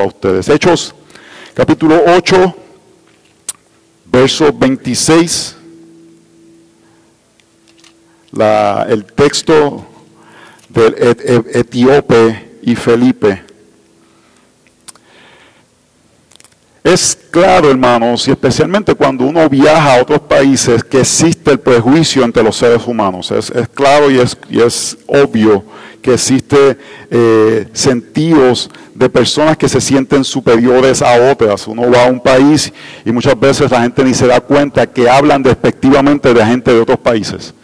a ustedes. Hechos capítulo 8, verso 26. La, el texto del etíope y Felipe. Es claro, hermanos, y especialmente cuando uno viaja a otros países, que existe el prejuicio entre los seres humanos. Es, claro y es, obvio que existe eh, sentidos de personas que se sienten superiores a otras. Uno va a un país y muchas veces la gente ni se da cuenta que hablan despectivamente de gente de otros países.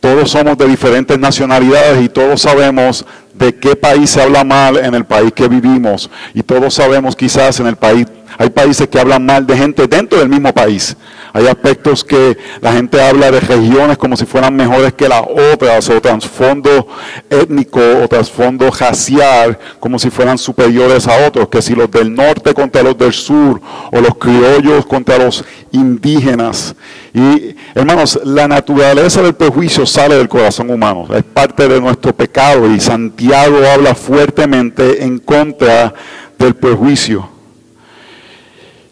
Todos somos de diferentes nacionalidades y todos sabemos de qué país se habla mal en el país que vivimos. Y todos sabemos quizás en el país, hay países que hablan mal de gente dentro del mismo país. Hay aspectos que la gente habla de regiones como si fueran mejores que las otras, o trasfondo étnico o trasfondo racial como si fueran superiores a otros, que si los del norte contra los del sur, o los criollos contra los indígenas. Y hermanos, la naturaleza del prejuicio sale del corazón humano, es parte de nuestro pecado y Santiago habla fuertemente en contra del prejuicio.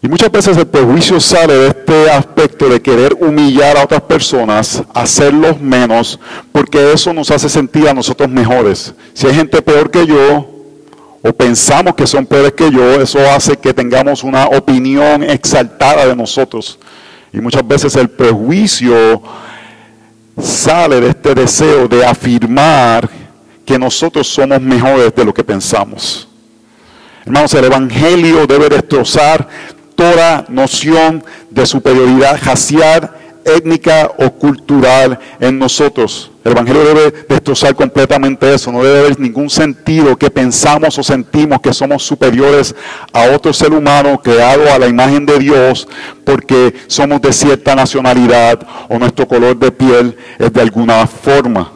Y muchas veces el prejuicio sale de este aspecto de querer humillar a otras personas, hacerlos menos, porque eso nos hace sentir a nosotros mejores. Si hay gente peor que yo, o pensamos que son peores que yo, eso hace que tengamos una opinión exaltada de nosotros. Y muchas veces el prejuicio sale de este deseo de afirmar que nosotros somos mejores de lo que pensamos. Hermanos, el Evangelio debe destrozar toda noción de superioridad racial, étnica o cultural en nosotros. El Evangelio debe destrozar completamente eso. No debe haber ningún sentido que pensamos o sentimos que somos superiores a otro ser humano creado a la imagen de Dios porque somos de cierta nacionalidad o nuestro color de piel es de alguna forma.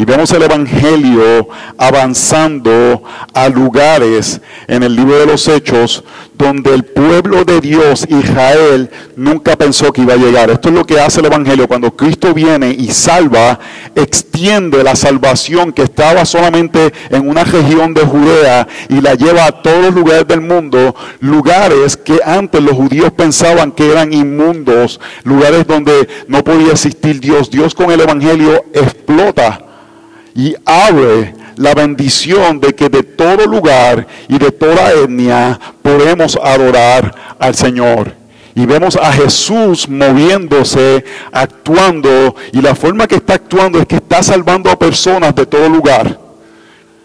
Y vemos el Evangelio avanzando a lugares en el libro de los Hechos donde el pueblo de Dios, Israel, nunca pensó que iba a llegar. Esto es lo que hace el Evangelio. Cuando Cristo viene y salva, extiende la salvación que estaba solamente en una región de Judea y la lleva a todos los lugares del mundo, lugares que antes los judíos pensaban que eran inmundos, lugares donde no podía existir Dios. Dios con el Evangelio explota y abre la bendición de que de todo lugar y de toda etnia podemos adorar al Señor. Y vemos a Jesús moviéndose, actuando, y la forma que está actuando es que está salvando a personas de todo lugar.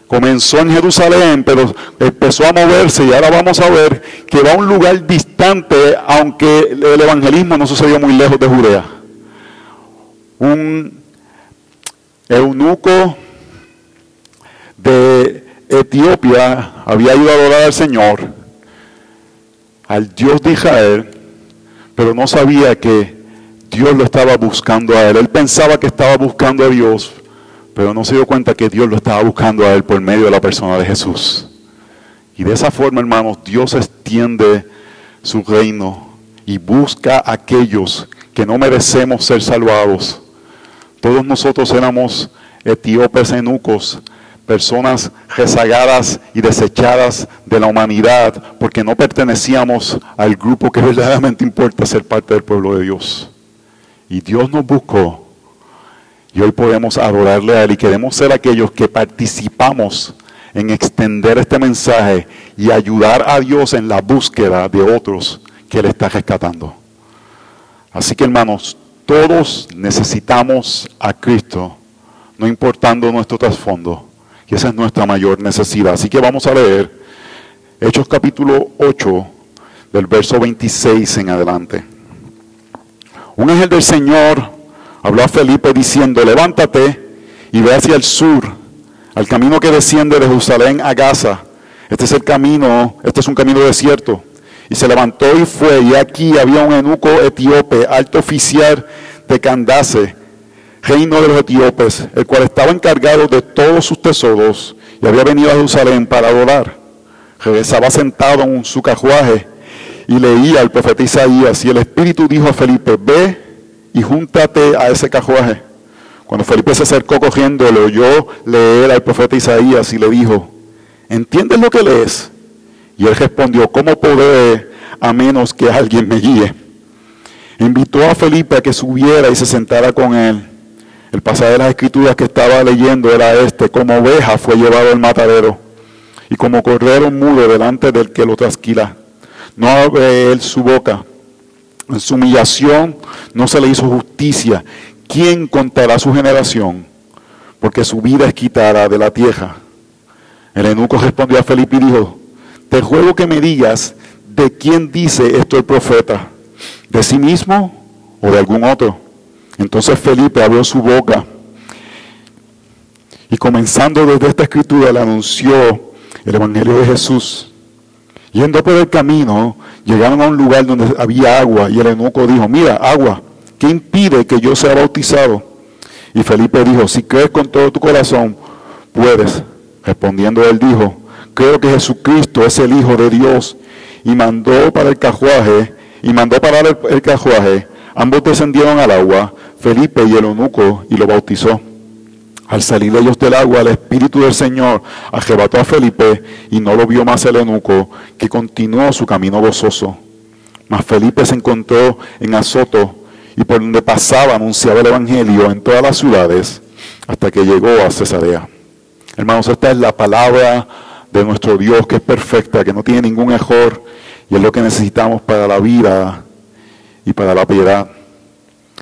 Comenzó en Jerusalén, pero empezó a moverse y ahora vamos a ver que va a un lugar distante, aunque el evangelismo no sucedió muy lejos de Judea. Un eunuco de Etiopía había ido a adorar al Señor, al Dios de Israel, pero no sabía que Dios lo estaba buscando a él. Él pensaba que estaba buscando a Dios, pero no se dio cuenta que Dios lo estaba buscando a él por medio de la persona de Jesús. Y de esa forma, hermanos, Dios extiende su reino y busca a aquellos que no merecemos ser salvados todos nosotros éramos etíopes enucos, personas rezagadas y desechadas de la humanidad, porque no pertenecíamos al grupo que verdaderamente importa ser parte del pueblo de Dios. Y Dios nos buscó y hoy podemos adorarle a Él y queremos ser aquellos que participamos en extender este mensaje y ayudar a Dios en la búsqueda de otros que Él está rescatando. Así que hermanos, todos necesitamos a Cristo, no importando nuestro trasfondo. Y esa es nuestra mayor necesidad. Así que vamos a leer Hechos capítulo 8, del verso 26 en adelante. Un ángel del Señor habló a Felipe diciendo, levántate y ve hacia el sur, al camino que desciende de Jerusalén a Gaza. Este es el camino, este es un camino desierto. Y se levantó y fue, y aquí había un eunuco etíope, alto oficial de Candace, reino de los etíopes, el cual estaba encargado de todos sus tesoros y había venido a Jerusalén para adorar. Regresaba sentado en su cajuaje y leía al profeta Isaías y el Espíritu dijo a Felipe, ve y júntate a ese cajuaje. Cuando Felipe se acercó cogiendo, le oyó leer al profeta Isaías y le dijo, ¿entiendes lo que lees? Y él respondió, ¿cómo podré a menos que alguien me guíe? Invitó a Felipe a que subiera y se sentara con él. El pasaje de las escrituras que estaba leyendo era este, como oveja fue llevado al matadero y como cordero mudo delante del que lo trasquila. No abre él su boca. En su humillación no se le hizo justicia. ¿Quién contará su generación? Porque su vida es quitada de la tierra. El eunuco respondió a Felipe y dijo, te ruego que me digas de quién dice esto el profeta, de sí mismo o de algún otro. Entonces Felipe abrió su boca y comenzando desde esta escritura le anunció el Evangelio de Jesús. Yendo por el camino, llegaron a un lugar donde había agua y el eunuco dijo, mira, agua, ¿qué impide que yo sea bautizado? Y Felipe dijo, si crees con todo tu corazón, puedes. Respondiendo él dijo, creo que Jesucristo es el Hijo de Dios. Y mandó para el cajuaje, y mandó parar el, el cajuaje. Ambos descendieron al agua, Felipe y el eunuco, y lo bautizó. Al salir ellos del agua, el Espíritu del Señor arrebató a Felipe y no lo vio más el eunuco, que continuó su camino gozoso. Mas Felipe se encontró en Azoto y por donde pasaba anunciaba el Evangelio en todas las ciudades hasta que llegó a Cesarea. Hermanos, esta es la palabra de nuestro Dios que es perfecta, que no tiene ningún error y es lo que necesitamos para la vida y para la piedad.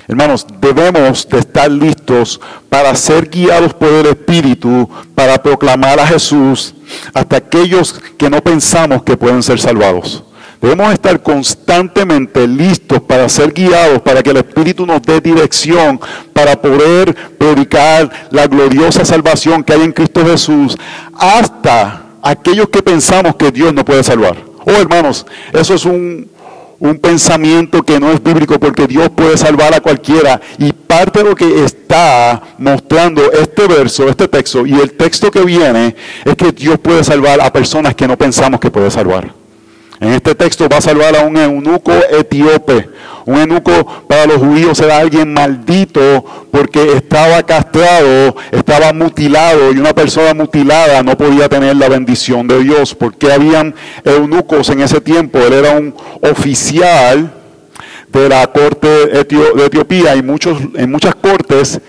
Hermanos, debemos de estar listos para ser guiados por el Espíritu, para proclamar a Jesús hasta aquellos que no pensamos que pueden ser salvados. Debemos estar constantemente listos para ser guiados, para que el Espíritu nos dé dirección, para poder predicar la gloriosa salvación que hay en Cristo Jesús, hasta aquellos que pensamos que Dios no puede salvar. Oh, hermanos, eso es un, un pensamiento que no es bíblico porque Dios puede salvar a cualquiera. Y parte de lo que está mostrando este verso, este texto y el texto que viene es que Dios puede salvar a personas que no pensamos que puede salvar. En este texto va a salvar a un eunuco etíope. Un eunuco para los judíos era alguien maldito porque estaba castrado, estaba mutilado y una persona mutilada no podía tener la bendición de Dios porque habían eunucos en ese tiempo. Él era un oficial de la corte de Etiopía y muchos, en muchas cortes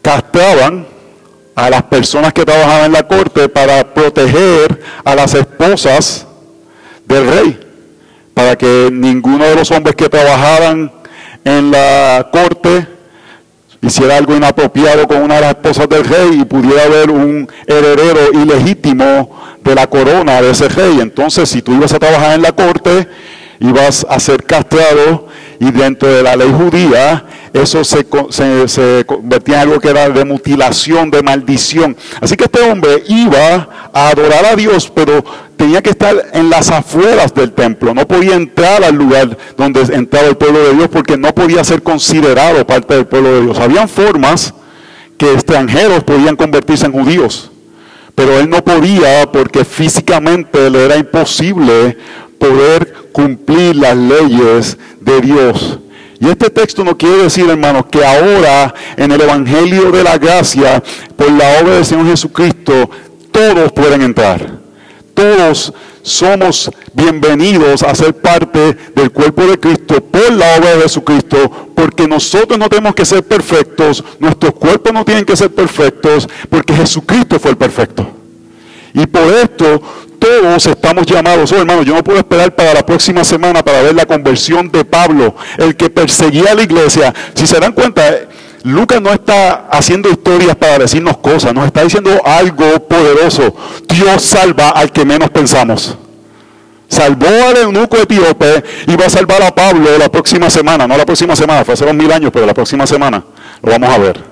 castraban a las personas que trabajaban en la corte para proteger a las esposas del rey, para que ninguno de los hombres que trabajaran en la corte hiciera algo inapropiado con una de las esposas del rey y pudiera haber un heredero ilegítimo de la corona de ese rey. Entonces, si tú ibas a trabajar en la corte, ibas a ser castrado y dentro de la ley judía eso se, se, convertía en algo que era de mutilación, de maldición. Así que este hombre iba a adorar a Dios, pero tenía que estar en las afueras del templo. No podía entrar al lugar donde entraba el pueblo de Dios porque no podía ser considerado parte del pueblo de Dios. Habían formas que extranjeros podían convertirse en judíos. Pero él no podía porque físicamente le era imposible poder cumplir las leyes de Dios. Y este texto no quiere decir, hermanos, que ahora en el Evangelio de la Gracia, por la obra del Señor Jesucristo, todos pueden entrar. Todos somos bienvenidos a ser parte del cuerpo de Cristo por la obra de Jesucristo, porque nosotros no tenemos que ser perfectos, nuestros cuerpos no tienen que ser perfectos, porque Jesucristo fue el perfecto. Y por esto todos estamos llamados, oh hermano, yo no puedo esperar para la próxima semana para ver la conversión de Pablo, el que perseguía a la iglesia. Si se dan cuenta, Lucas no está haciendo historias para decirnos cosas, nos está diciendo algo poderoso. Dios salva al que menos pensamos. Salvó al eunuco etíope y va a salvar a Pablo la próxima semana, no la próxima semana, fue hace dos mil años, pero la próxima semana lo vamos a ver.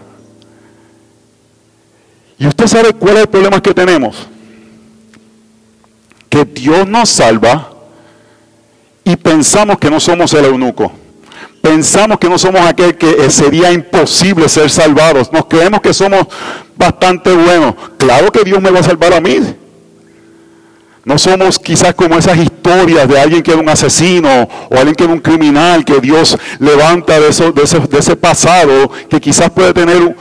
Y usted sabe cuál es el problema que tenemos que Dios nos salva y pensamos que no somos el eunuco. Pensamos que no somos aquel que sería imposible ser salvados. Nos creemos que somos bastante buenos. Claro que Dios me va a salvar a mí. No somos quizás como esas historias de alguien que era un asesino o alguien que era un criminal que Dios levanta de, eso, de, ese, pasado que quizás puede tener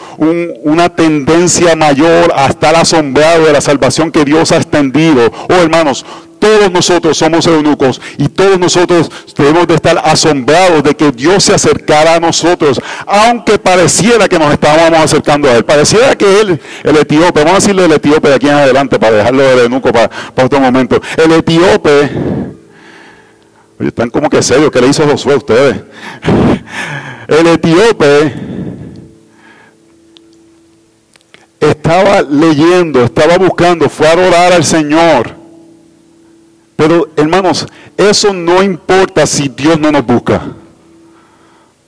una tendencia mayor a estar asombrado de la salvación que Dios ha extendido. Oh hermanos, todos nosotros somos eunucos y todos nosotros debemos de estar asombrados de que Dios se acercara a nosotros, aunque pareciera que nos estábamos acercando a Él. Pareciera que Él, el etíope, vamos a decirle el etíope de aquí en adelante para dejarlo de eunuco para, para otro momento. El etíope, están como que serios, ¿qué le hizo Josué a ustedes? El etíope estaba leyendo, estaba buscando, fue a adorar al Señor. Pero hermanos, eso no importa si Dios no nos busca.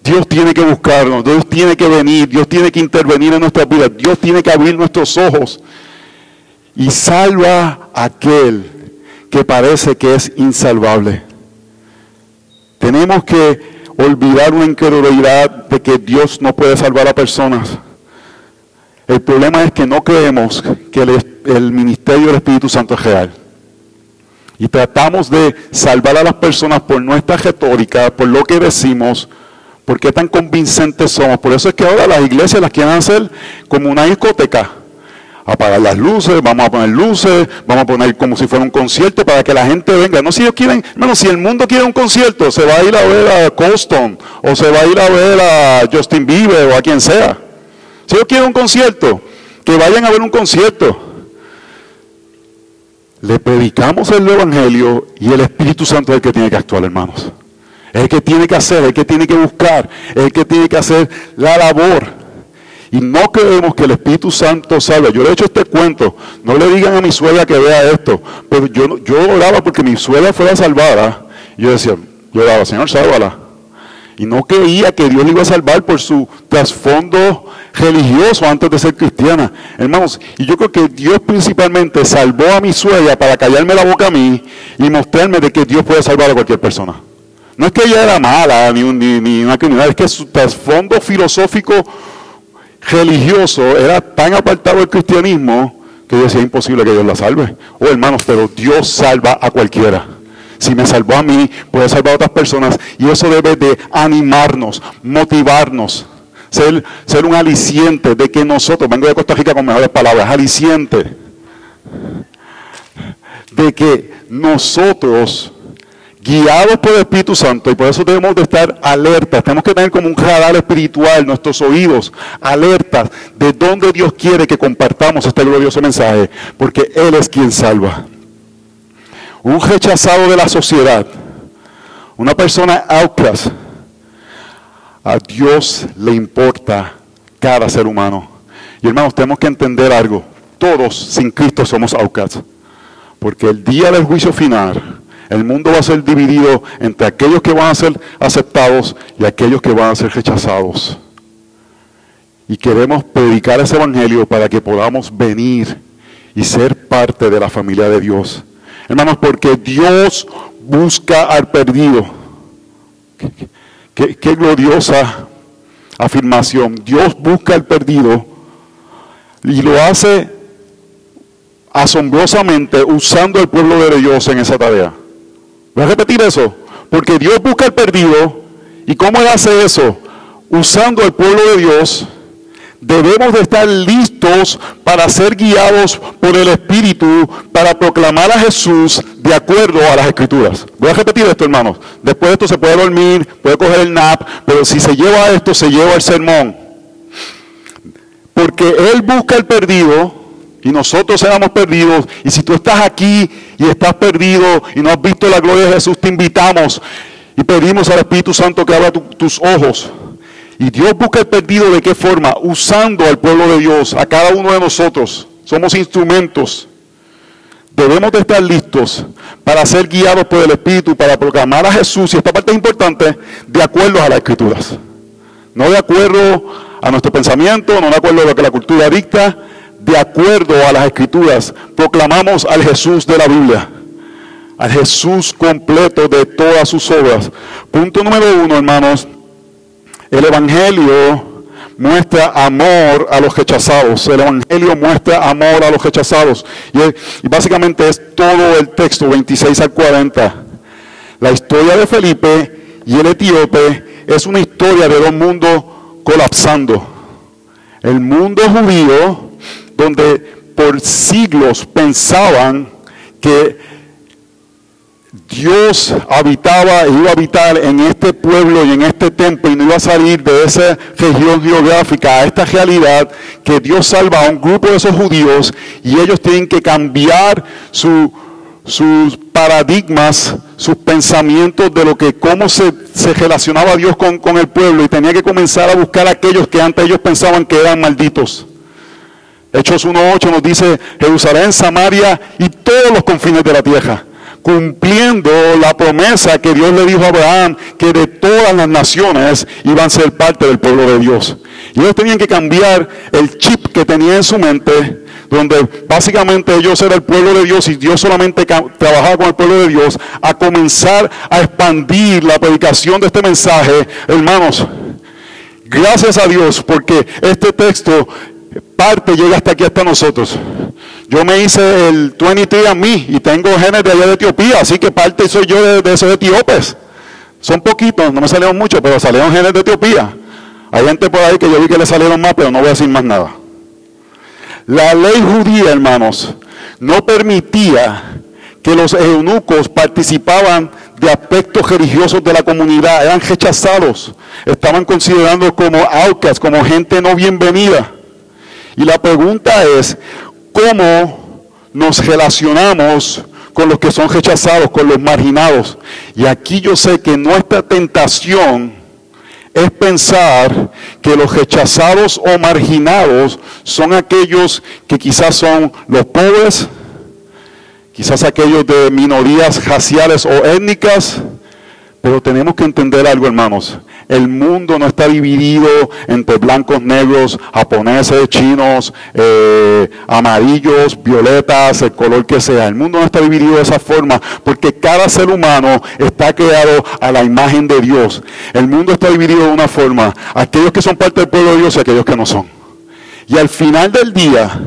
Dios tiene que buscarnos, Dios tiene que venir, Dios tiene que intervenir en nuestra vida, Dios tiene que abrir nuestros ojos y salva a aquel que parece que es insalvable. Tenemos que olvidar una incredulidad de que Dios no puede salvar a personas. El problema es que no creemos que el, ministerio del Espíritu Santo es real. Y tratamos de salvar a las personas por nuestra retórica, por lo que decimos, por qué tan convincentes somos. Por eso es que ahora las iglesias las quieren hacer como una discoteca. Apagar las luces, vamos a poner luces, vamos a poner como si fuera un concierto para que la gente venga. No si ellos quieren, hermano, si el mundo quiere un concierto, se va a ir a ver a Colston, o se va a ir a ver a Justin Bieber o a quien sea. Si yo quiero un concierto, que vayan a ver un concierto. Le predicamos el Evangelio y el Espíritu Santo es el que tiene que actuar, hermanos. Es el que tiene que hacer, es el que tiene que buscar, es el que tiene que hacer la labor. Y no creemos que el Espíritu Santo salve. Yo le he hecho este cuento. No le digan a mi suegra que vea esto. Pero yo, yo oraba porque mi suegra fuera salvada. Y yo decía, yo oraba, Señor, sálvala. Y no creía que Dios le iba a salvar por su trasfondo religioso antes de ser cristiana. Hermanos, y yo creo que Dios principalmente salvó a mi suegra para callarme la boca a mí y mostrarme de que Dios puede salvar a cualquier persona. No es que ella era mala ni, ni, una criminal, es que su trasfondo filosófico religioso era tan apartado del cristianismo que decía imposible que Dios la salve. Oh hermanos, pero Dios salva a cualquiera. Si me salvó a mí, puede salvar a otras personas. Y eso debe de animarnos, motivarnos ser, un aliciente de que nosotros, vengo de Costa Rica con mejores palabras, aliciente de que nosotros, guiados por el Espíritu Santo, y por eso debemos de estar alertas, tenemos que tener como un radar espiritual nuestros oídos, alertas de dónde Dios quiere que compartamos este glorioso mensaje, porque Él es quien salva. Un rechazado de la sociedad, una persona outcast, a Dios le importa cada ser humano. Y hermanos, tenemos que entender algo. Todos sin Cristo somos outcasts. Porque el día del juicio final, el mundo va a ser dividido entre aquellos que van a ser aceptados y aquellos que van a ser rechazados. Y queremos predicar ese evangelio para que podamos venir y ser parte de la familia de Dios. Hermanos, porque Dios busca al perdido. Qué, gloriosa afirmación. Dios busca al perdido y lo hace asombrosamente usando el pueblo de Dios en esa tarea. Voy a repetir eso. Porque Dios busca al perdido. ¿Y cómo Él hace eso? Usando el pueblo de Dios debemos de estar listos para ser guiados por el Espíritu, para proclamar a Jesús de acuerdo a las Escrituras. Voy a repetir esto, hermanos. Después de esto se puede dormir, puede coger el nap, pero si se lleva esto, se lleva el sermón. Porque Él busca el perdido y nosotros seamos perdidos. Y si tú estás aquí y estás perdido y no has visto la gloria de Jesús, te invitamos y pedimos al Espíritu Santo que abra tus ojos y Dios busca el perdido de qué forma? Usando al pueblo de Dios, a cada uno de nosotros. Somos instrumentos. Debemos de estar listos para ser guiados por el Espíritu, para proclamar a Jesús, y esta parte es importante, de acuerdo a las Escrituras. No de acuerdo a nuestro pensamiento, no de acuerdo a lo que la cultura dicta, de acuerdo a las Escrituras. Proclamamos al Jesús de la Biblia, al Jesús completo de todas sus obras. Punto número uno, hermanos, el Evangelio muestra amor a los rechazados. El Evangelio muestra amor a los rechazados. Y, básicamente es todo el texto, 26 al 40. La historia de Felipe y el etíope es una historia de dos mundos colapsando. El mundo judío, donde por siglos pensaban que Dios habitaba e iba a habitar en este pueblo y en este templo y no iba a salir de esa región geográfica a esta realidad que Dios salva a un grupo de esos judíos y ellos tienen que cambiar sus paradigmas, sus pensamientos de lo que cómo se, relacionaba Dios con, con el pueblo y tenía que comenzar a buscar a aquellos que antes ellos pensaban que eran malditos. Hechos 1.8 nos dice Jerusalén, Samaria y todos los confines de la tierra cumpliendo la promesa que Dios le dijo a Abraham, que de todas las naciones iban a ser parte del pueblo de Dios. Y ellos tenían que cambiar el chip que tenía en su mente, donde básicamente ellos eran el pueblo de Dios y Dios solamente trabajaba con el pueblo de Dios, a comenzar a expandir la predicación de este mensaje, hermanos. Gracias a Dios, porque este texto parte llega hasta aquí, hasta nosotros. Yo me hice el 23 a mí y tengo genes de allá de Etiopía, así que parte soy yo de, esos etíopes. Son poquitos, no me salieron muchos, pero salieron genes de Etiopía. Hay gente por ahí que yo vi que le salieron más, pero no voy a decir más nada. La ley judía, hermanos, no permitía que los eunucos participaban de aspectos religiosos de la comunidad, eran rechazados, estaban considerados como outcasts, como gente no bienvenida. Y la pregunta es, cómo nos relacionamos con los que son rechazados, con los marginados. Y aquí yo sé que nuestra tentación es pensar que los rechazados o marginados son aquellos que quizás son los pobres, quizás aquellos de minorías raciales o étnicas, pero tenemos que entender algo, hermanos. El mundo no está dividido entre blancos, negros, japoneses, chinos, eh, amarillos, violetas, el color que sea. El mundo no está dividido de esa forma porque cada ser humano está creado a la imagen de Dios. El mundo está dividido de una forma. Aquellos que son parte del pueblo de Dios y aquellos que no son. Y al final del día,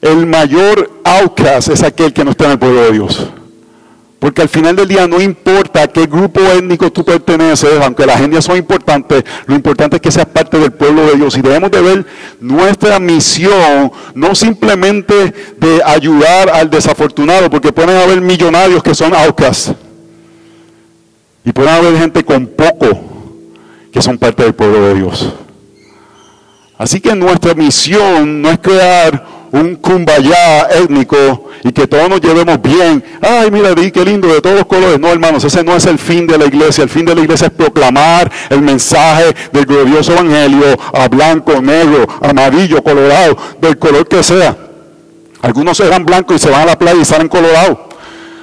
el mayor outcast es aquel que no está en el pueblo de Dios. Porque al final del día no importa a qué grupo étnico tú perteneces, aunque las etnias son importantes, lo importante es que seas parte del pueblo de Dios. Y debemos de ver nuestra misión, no simplemente de ayudar al desafortunado, porque pueden haber millonarios que son outcasts. Y pueden haber gente con poco que son parte del pueblo de Dios. Así que nuestra misión no es crear un kumbaya étnico y que todos nos llevemos bien. Ay, mira, di qué lindo, de todos los colores. No, hermanos, ese no es el fin de la iglesia. El fin de la iglesia es proclamar el mensaje del glorioso evangelio a blanco, negro, amarillo, colorado, del color que sea. Algunos se dan blancos y se van a la playa y salen colorados.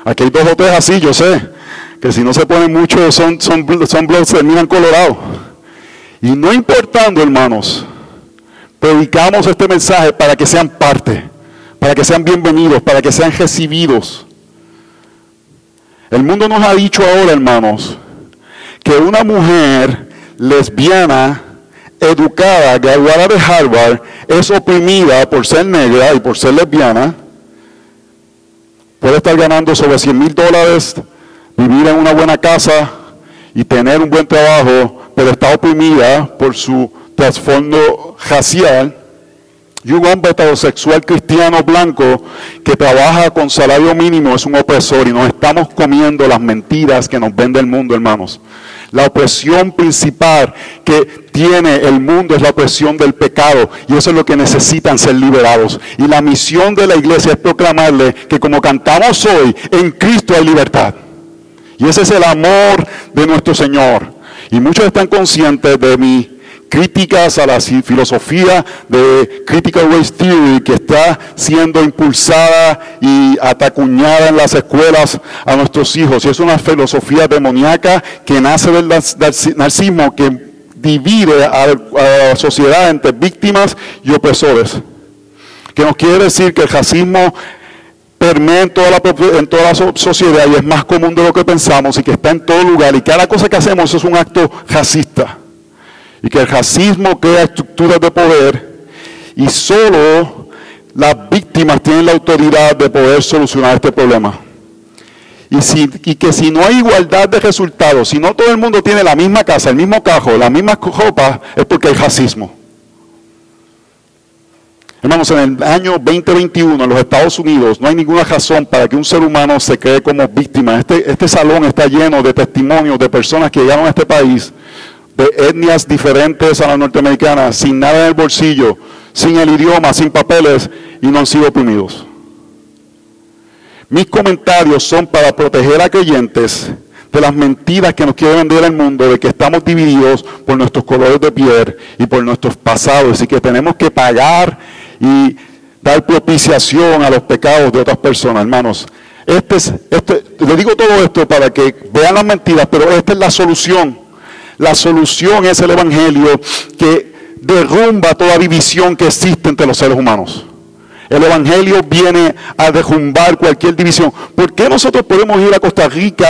Aquí hay dos o tres así, yo sé. Que si no se ponen mucho son, son, son, son terminan colorados. Y no importando, hermanos, predicamos este mensaje para que sean parte, para que sean bienvenidos, para que sean recibidos. El mundo nos ha dicho ahora, hermanos, que una mujer lesbiana, educada, graduada de Harvard, es oprimida por ser negra y por ser lesbiana. Puede estar ganando sobre 100 mil dólares, vivir en una buena casa y tener un buen trabajo, pero está oprimida por su trasfondo racial y un hombre heterosexual cristiano blanco que trabaja con salario mínimo es un opresor y nos estamos comiendo las mentiras que nos vende el mundo, hermanos. La opresión principal que tiene el mundo es la opresión del pecado y eso es lo que necesitan ser liberados. Y la misión de la iglesia es proclamarle que como cantamos hoy, en Cristo hay libertad. Y ese es el amor de nuestro Señor. Y muchos están conscientes de mi críticas a la filosofía de Critical Race Theory que está siendo impulsada y atacuñada en las escuelas a nuestros hijos. Y es una filosofía demoníaca que nace del narcismo, que divide a la sociedad entre víctimas y opresores. Que nos quiere decir que el racismo permea en toda, la, en toda la sociedad y es más común de lo que pensamos y que está en todo lugar. Y cada cosa que hacemos es un acto racista y que el racismo crea estructuras de poder y solo las víctimas tienen la autoridad de poder solucionar este problema. Y, que si no hay igualdad de resultados, si no todo el mundo tiene la misma casa, el mismo cajo, la misma ropa, es porque hay racismo. Hermanos, en el año 2021 en los Estados Unidos no hay ninguna razón para que un ser humano se quede como víctima. Este, este salón está lleno de testimonios de personas que llegaron a este país de etnias diferentes a la norteamericana, sin nada en el bolsillo, sin el idioma, sin papeles y no han sido oprimidos. Mis comentarios son para proteger a creyentes de las mentiras que nos quiere vender el mundo, de que estamos divididos por nuestros colores de piel y por nuestros pasados, y que tenemos que pagar y dar propiciación a los pecados de otras personas, hermanos. Este es, este, le digo todo esto para que vean las mentiras, pero esta es la solución. La solución es el Evangelio que derrumba toda división que existe entre los seres humanos. El Evangelio viene a derrumbar cualquier división. ¿Por qué nosotros podemos ir a Costa Rica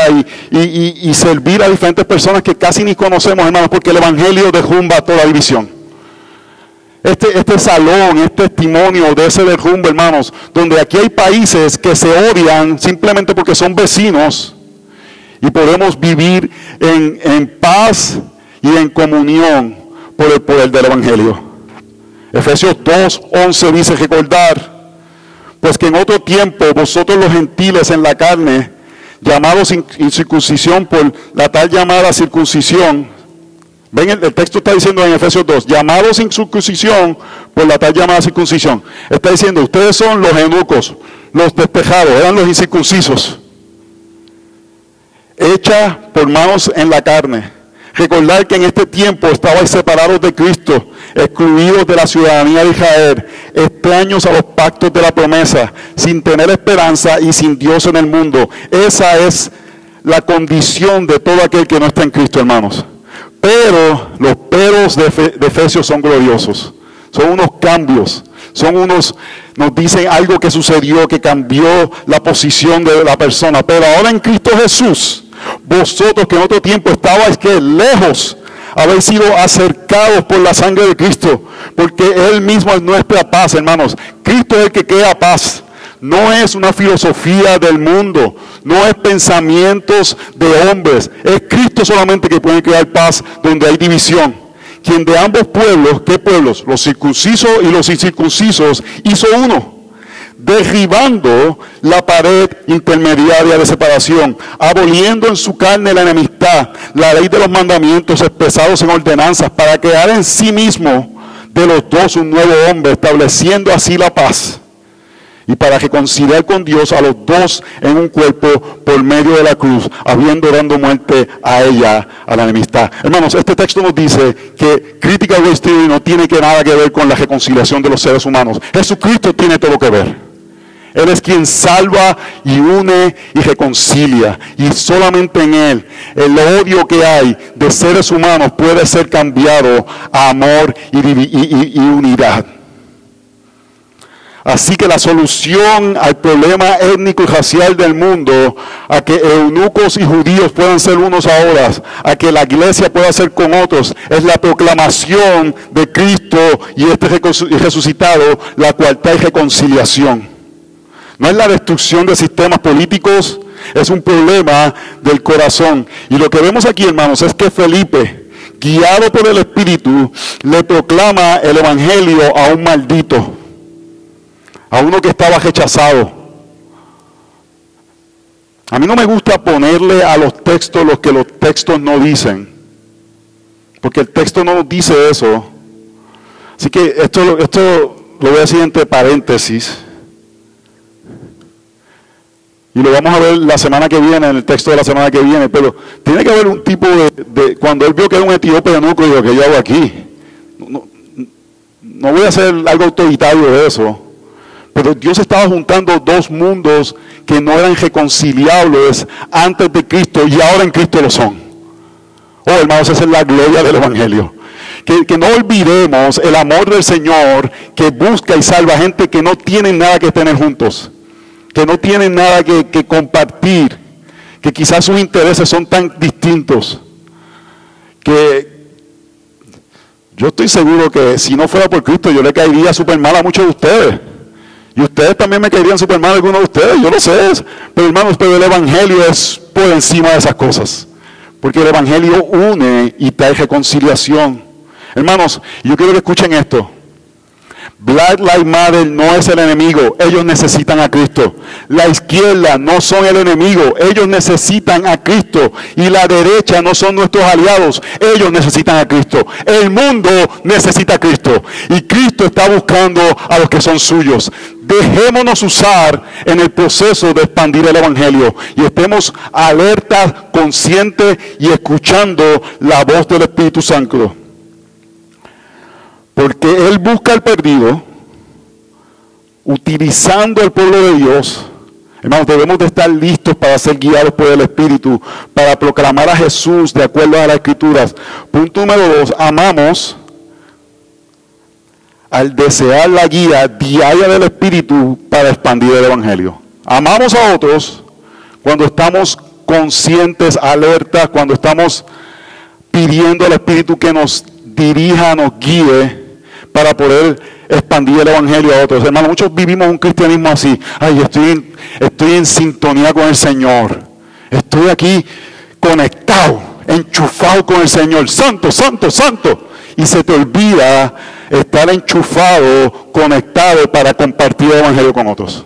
y, servir a diferentes personas que casi ni conocemos, hermanos? Porque el Evangelio derrumba toda división. Este, este salón este testimonio de ese derrumbe, hermanos, donde aquí hay países que se odian simplemente porque son vecinos y podemos vivir en, en paz y en comunión por el poder del Evangelio. Efesios 2, 11 dice, recordar, pues que en otro tiempo vosotros los gentiles en la carne, llamados incircuncisión por la tal llamada circuncisión, ven el, texto está diciendo en Efesios 2, llamados incircuncisión por la tal llamada circuncisión. Está diciendo, ustedes son los eunucos, los despejados, eran los incircuncisos, hecha por manos en la carne Recordar que en este tiempo estabais separados de Cristo, excluidos de la ciudadanía de Israel, extraños a los pactos de la promesa, sin tener esperanza y sin Dios en el mundo. Esa es la condición de todo aquel que no está en Cristo, hermanos. Pero los peros de, Efesios son gloriosos. Son unos cambios. Son unos, nos dicen algo que sucedió, que cambió la posición de la persona. Pero ahora en Cristo Jesús vosotros que en otro tiempo estabais que lejos, habéis sido acercados por la sangre de Cristo, porque Él mismo es nuestra paz, hermanos. Cristo es el que crea paz. No es una filosofía del mundo, no es pensamientos de hombres, es Cristo solamente que puede crear paz donde hay división. Quien de ambos pueblos, ¿qué pueblos? Los circuncisos y los incircuncisos, hizo uno derribando la pared intermediaria de separación, aboliendo en su carne la enemistad, la ley de los mandamientos expresados en ordenanzas, para crear en sí mismo de los dos un nuevo hombre, estableciendo así la paz. Y para reconciliar con Dios a los dos en un cuerpo por medio de la cruz, habiendo dado muerte a ella, a la enemistad. Hermanos, este texto nos dice que crítica de no tiene nada que ver con la reconciliación de los seres humanos. Jesucristo tiene todo que ver. Él es quien salva y une y reconcilia. Y solamente en Él el odio que hay de seres humanos puede ser cambiado a amor y, unidad. Así que la solución al problema étnico y racial del mundo, a que eunucos y judíos puedan ser unos ahora, a que la iglesia pueda ser con otros, es la proclamación de Cristo y este resucitado, la cual trae reconciliación. No es la destrucción de sistemas políticos, es un problema del corazón. Y lo que vemos aquí, hermanos, es que Felipe, guiado por el Espíritu, le proclama el Evangelio a un maldito, a uno que estaba rechazado. A mí no me gusta ponerle a los textos lo que los textos no dicen, porque el texto no dice eso. Así que esto, esto lo voy a decir entre paréntesis. Y lo vamos a ver la semana que viene, en el texto de la semana que viene. Pero tiene que haber un tipo de. cuando él vio que era un etíope núcleo, dijo, ¿qué yo hago aquí? No, no, voy a hacer algo autoritario de eso. Pero Dios estaba juntando dos mundos que no eran reconciliables antes de Cristo y ahora en Cristo lo son. Oh, hermanos, esa es la gloria del Evangelio. Que, que, no olvidemos el amor del Señor que busca y salva gente que no tienen nada que tener juntos que no tienen nada que, compartir, que quizás sus intereses son tan distintos, que yo estoy seguro que si no fuera por Cristo yo le caería súper mal a muchos de ustedes. Y ustedes también me caerían súper mal a algunos de ustedes, yo lo sé. Pero hermanos, pero el Evangelio es por encima de esas cosas. Porque el Evangelio une y trae reconciliación. Hermanos, yo quiero que escuchen esto. Black Lives Matter no es el enemigo, ellos necesitan a Cristo. La izquierda no son el enemigo, ellos necesitan a Cristo. Y la derecha no son nuestros aliados, ellos necesitan a Cristo. El mundo necesita a Cristo. Y Cristo está buscando a los que son suyos. Dejémonos usar en el proceso de expandir el Evangelio y estemos alertas, conscientes y escuchando la voz del Espíritu Santo. Porque Él busca al perdido, utilizando el pueblo de Dios. Hermanos, debemos de estar listos para ser guiados por el Espíritu, para proclamar a Jesús de acuerdo a las Escrituras. Punto número dos, amamos al desear la guía diaria del Espíritu para expandir el Evangelio. Amamos a otros cuando estamos conscientes, alertas, cuando estamos pidiendo al Espíritu que nos dirija, nos guíe para poder expandir el Evangelio a otros. Hermanos, muchos vivimos un cristianismo así. Ay, estoy en, estoy en sintonía con el Señor. Estoy aquí conectado, enchufado con el Señor. Santo, santo, santo. Y se te olvida estar enchufado, conectado para compartir el Evangelio con otros.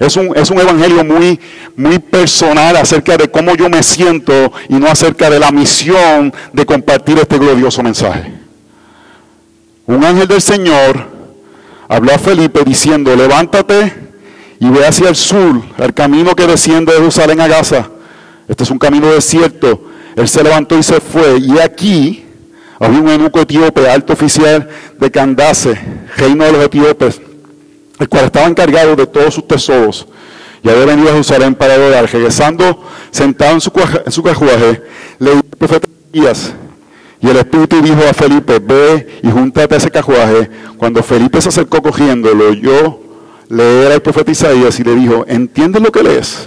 Es un, es un, evangelio muy, muy personal acerca de cómo yo me siento y no acerca de la misión de compartir este glorioso mensaje un ángel del Señor habló a Felipe diciendo, levántate y ve hacia el sur, el camino que desciende de Jerusalén a Gaza. Este es un camino desierto. Él se levantó y se fue. Y aquí había un eunuco etíope, alto oficial de Candace, reino de los etíopes, el cual estaba encargado de todos sus tesoros. Y había venido a Jerusalén para adorar. Regresando, sentado en su, en su carruaje, le el profeta Elías, y el Espíritu dijo a Felipe, ve y júntate a ese cajuaje. Cuando Felipe se acercó cogiendo, lo oyó leer al profeta Isaías y le dijo, ¿entiendes lo que lees?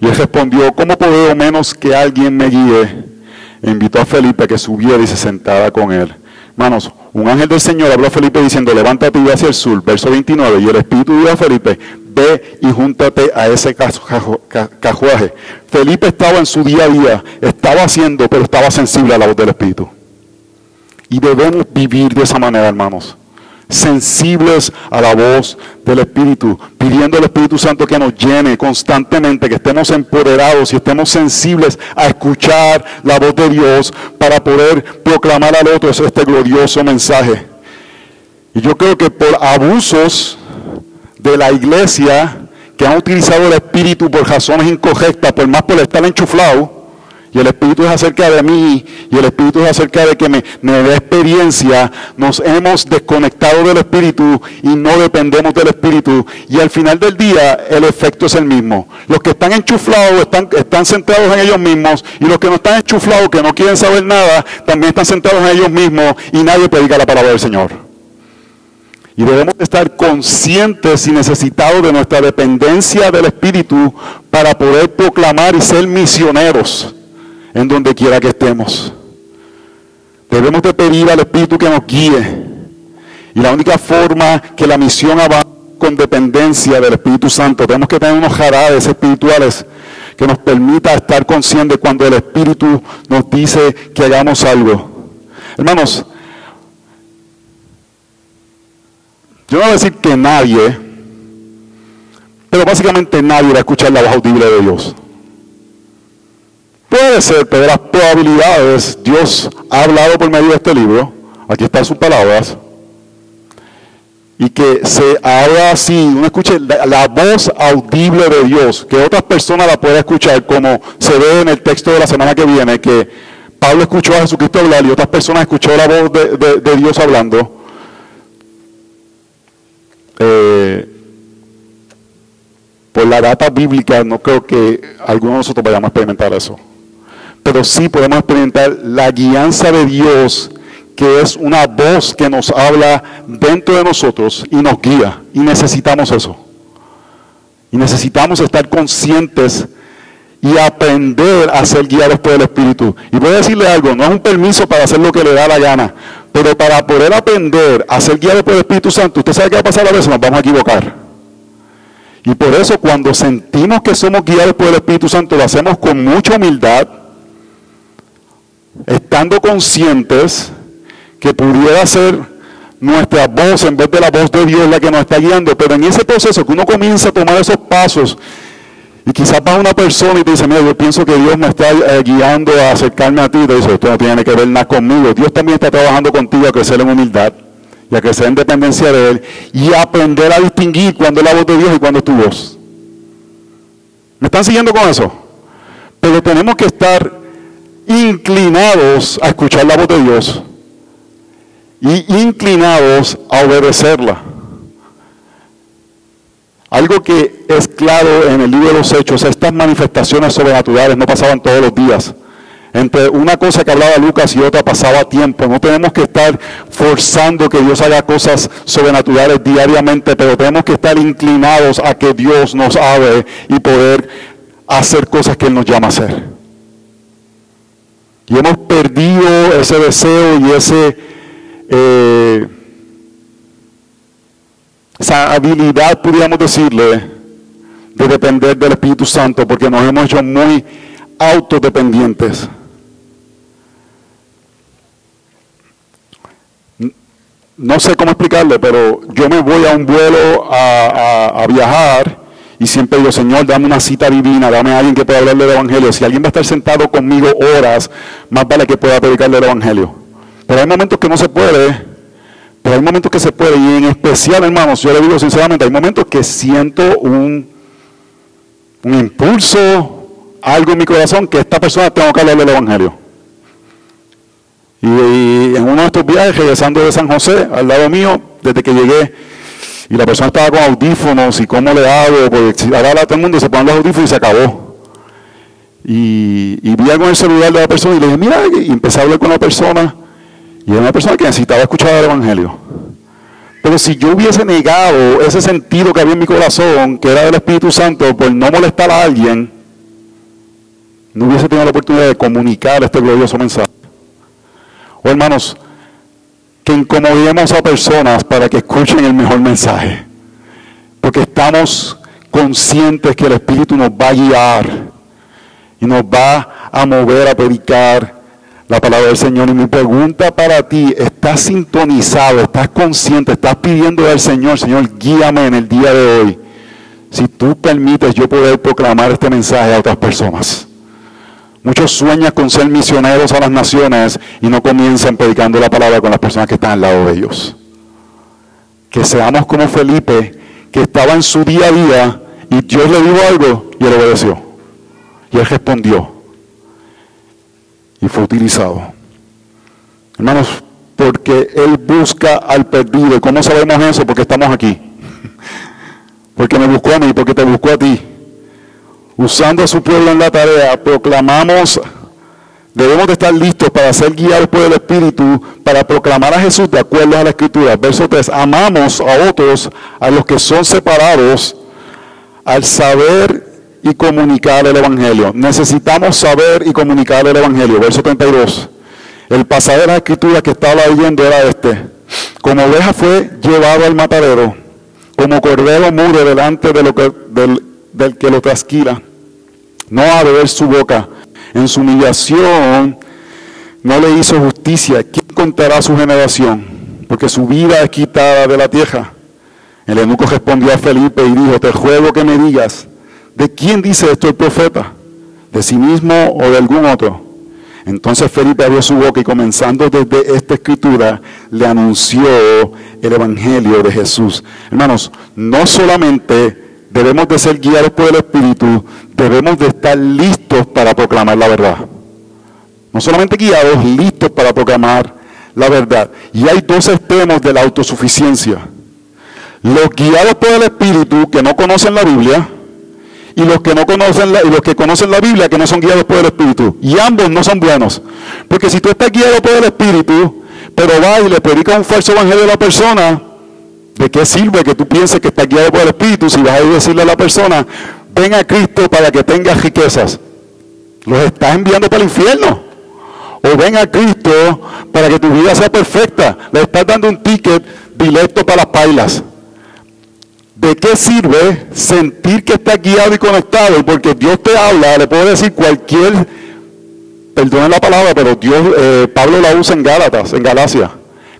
Y él respondió, ¿cómo puedo menos que alguien me guíe? E invitó a Felipe a que subiera y se sentara con él. Hermanos, un ángel del Señor habló a Felipe diciendo, levántate y ve hacia el sur, verso 29. Y el Espíritu dijo a Felipe, ve y júntate a ese cajuaje. Felipe estaba en su día a día, estaba haciendo, pero estaba sensible a la voz del Espíritu. Y debemos vivir de esa manera, hermanos. Sensibles a la voz del Espíritu, pidiendo al Espíritu Santo que nos llene constantemente, que estemos empoderados y estemos sensibles a escuchar la voz de Dios para poder proclamar al otro este glorioso mensaje. Y yo creo que por abusos de la iglesia que han utilizado el Espíritu por razones incorrectas, por más por estar enchuflado, y el Espíritu es acerca de mí, y el Espíritu es acerca de que me, me dé experiencia, nos hemos desconectado del Espíritu y no dependemos del Espíritu, y al final del día el efecto es el mismo. Los que están enchuflados están, están centrados en ellos mismos, y los que no están enchuflados, que no quieren saber nada, también están centrados en ellos mismos, y nadie predica la palabra del Señor. Y debemos estar conscientes y necesitados de nuestra dependencia del Espíritu para poder proclamar y ser misioneros en donde quiera que estemos. Debemos de pedir al Espíritu que nos guíe. Y la única forma que la misión avanza con dependencia del Espíritu Santo, tenemos que tener unos jarades espirituales que nos permita estar conscientes cuando el Espíritu nos dice que hagamos algo. Hermanos, Yo no voy a decir que nadie, pero básicamente nadie va a escuchar la voz audible de Dios. Puede ser, pero las probabilidades, Dios ha hablado por medio de este libro, aquí están sus palabras, y que se habla así, uno escuche la, voz audible de Dios, que otras personas la puedan escuchar, como se ve en el texto de la semana que viene, que Pablo escuchó a Jesucristo hablar y otras personas escuchó la voz de Dios hablando. Eh, por la data bíblica no creo que algunos de nosotros vayamos a experimentar eso. Pero sí podemos experimentar la guianza de Dios, que es una voz que nos habla dentro de nosotros y nos guía. Y necesitamos eso. Y necesitamos estar conscientes y aprender a ser guiados por el Espíritu. Y voy a decirle algo, no es un permiso para hacer lo que le da la gana, pero para poder aprender a ser guiado por el Espíritu Santo, usted sabe qué va a pasar a veces, nos vamos a equivocar. Y por eso cuando sentimos que somos guiados por el Espíritu Santo, lo hacemos con mucha humildad, estando conscientes que pudiera ser nuestra voz en vez de la voz de Dios la que nos está guiando. Pero en ese proceso que uno comienza a tomar esos pasos y quizás va una persona y te dice, mira, yo pienso que Dios me está eh, guiando a acercarme a ti. Y te dice, esto no tiene que ver nada conmigo. Dios también está trabajando contigo a crecer en humildad y a crecer en dependencia de Él y aprender a distinguir cuándo es la voz de Dios y cuándo es tu voz. ¿Me están siguiendo con eso? Pero tenemos que estar inclinados a escuchar la voz de Dios y inclinados a obedecerla. Algo que es claro en el libro de los Hechos, estas manifestaciones sobrenaturales no pasaban todos los días. Entre una cosa que hablaba Lucas y otra pasaba tiempo. No tenemos que estar forzando que Dios haga cosas sobrenaturales diariamente, pero tenemos que estar inclinados a que Dios nos hable y poder hacer cosas que Él nos llama a hacer. Y hemos perdido ese deseo y ese, eh, esa habilidad, podríamos decirle, de depender del Espíritu Santo, porque nos hemos hecho muy autodependientes. no sé cómo explicarle, pero yo me voy a un vuelo a, viajar y siempre digo, Señor, dame una cita divina, dame a alguien que pueda hablarle del Evangelio. Si alguien va a estar sentado conmigo horas, más vale que pueda predicarle el Evangelio. Pero hay momentos que no se puede, pero hay momentos que se puede. Y en especial, hermanos, yo le digo sinceramente, hay momentos que siento un, un impulso, algo en mi corazón, que esta persona tengo que hablarle del Evangelio. Y, en uno de estos viajes, regresando de San José, al lado mío, desde que llegué, y la persona estaba con audífonos, y cómo le hago, porque ahora todo el mundo se pone los audífonos y se acabó. Y, vi algo en el celular de la persona y le dije, mira, y empecé a hablar con la persona, y era una persona que necesitaba escuchar el Evangelio. Pero si yo hubiese negado ese sentido que había en mi corazón, que era del Espíritu Santo, por no molestar a alguien, no hubiese tenido la oportunidad de comunicar este glorioso mensaje. O hermanos, que incomodemos a personas para que escuchen el mejor mensaje. Porque estamos conscientes que el Espíritu nos va a guiar y nos va a mover a predicar la palabra del Señor. Y mi pregunta para ti, ¿estás sintonizado? ¿Estás consciente? ¿Estás pidiendo al Señor, Señor, guíame en el día de hoy? Si tú permites yo poder proclamar este mensaje a otras personas. Muchos sueñan con ser misioneros a las naciones y no comienzan predicando la palabra con las personas que están al lado de ellos. Que seamos como Felipe, que estaba en su día a día y Dios le dijo algo y él obedeció. Y él respondió. Y fue utilizado. Hermanos, porque Él busca al perdido. ¿Y cómo sabemos eso? Porque estamos aquí. Porque me buscó a mí, porque te buscó a ti usando a su pueblo en la tarea, proclamamos, debemos de estar listos para ser guiados por el Espíritu, para proclamar a Jesús de acuerdo a la Escritura. Verso 3, amamos a otros, a los que son separados, al saber y comunicar el Evangelio. Necesitamos saber y comunicar el Evangelio. Verso 32. El pasaje de la Escritura que estaba leyendo era este. Como oveja fue llevado al matadero, como cordero mure delante de lo que, del, del que lo trasquila no a beber su boca. En su humillación no le hizo justicia. ¿Quién contará su generación? Porque su vida es quitada de la tierra. El eunuco respondió a Felipe y dijo, te juego que me digas, ¿de quién dice esto el profeta? ¿De sí mismo o de algún otro? Entonces Felipe abrió su boca y comenzando desde esta escritura le anunció el Evangelio de Jesús. Hermanos, no solamente debemos de ser guiados por el Espíritu, debemos de estar listos para proclamar la verdad. No solamente guiados, listos para proclamar la verdad. Y hay dos extremos de la autosuficiencia. Los guiados por el Espíritu que no conocen la Biblia y los que no conocen la, y los que conocen la Biblia que no son guiados por el Espíritu. Y ambos no son buenos. Porque si tú estás guiado por el Espíritu, pero vas y le predicas un falso evangelio a la persona, ¿De qué sirve que tú pienses que estás guiado por el Espíritu si vas a decirle a la persona, ven a Cristo para que tengas riquezas? Los estás enviando para el infierno. O ven a Cristo para que tu vida sea perfecta. Le estás dando un ticket directo para las pailas. ¿De qué sirve sentir que estás guiado y conectado? Porque Dios te habla, le puedo decir cualquier, perdonen la palabra, pero Dios, eh, Pablo la usa en Gálatas, en Galacia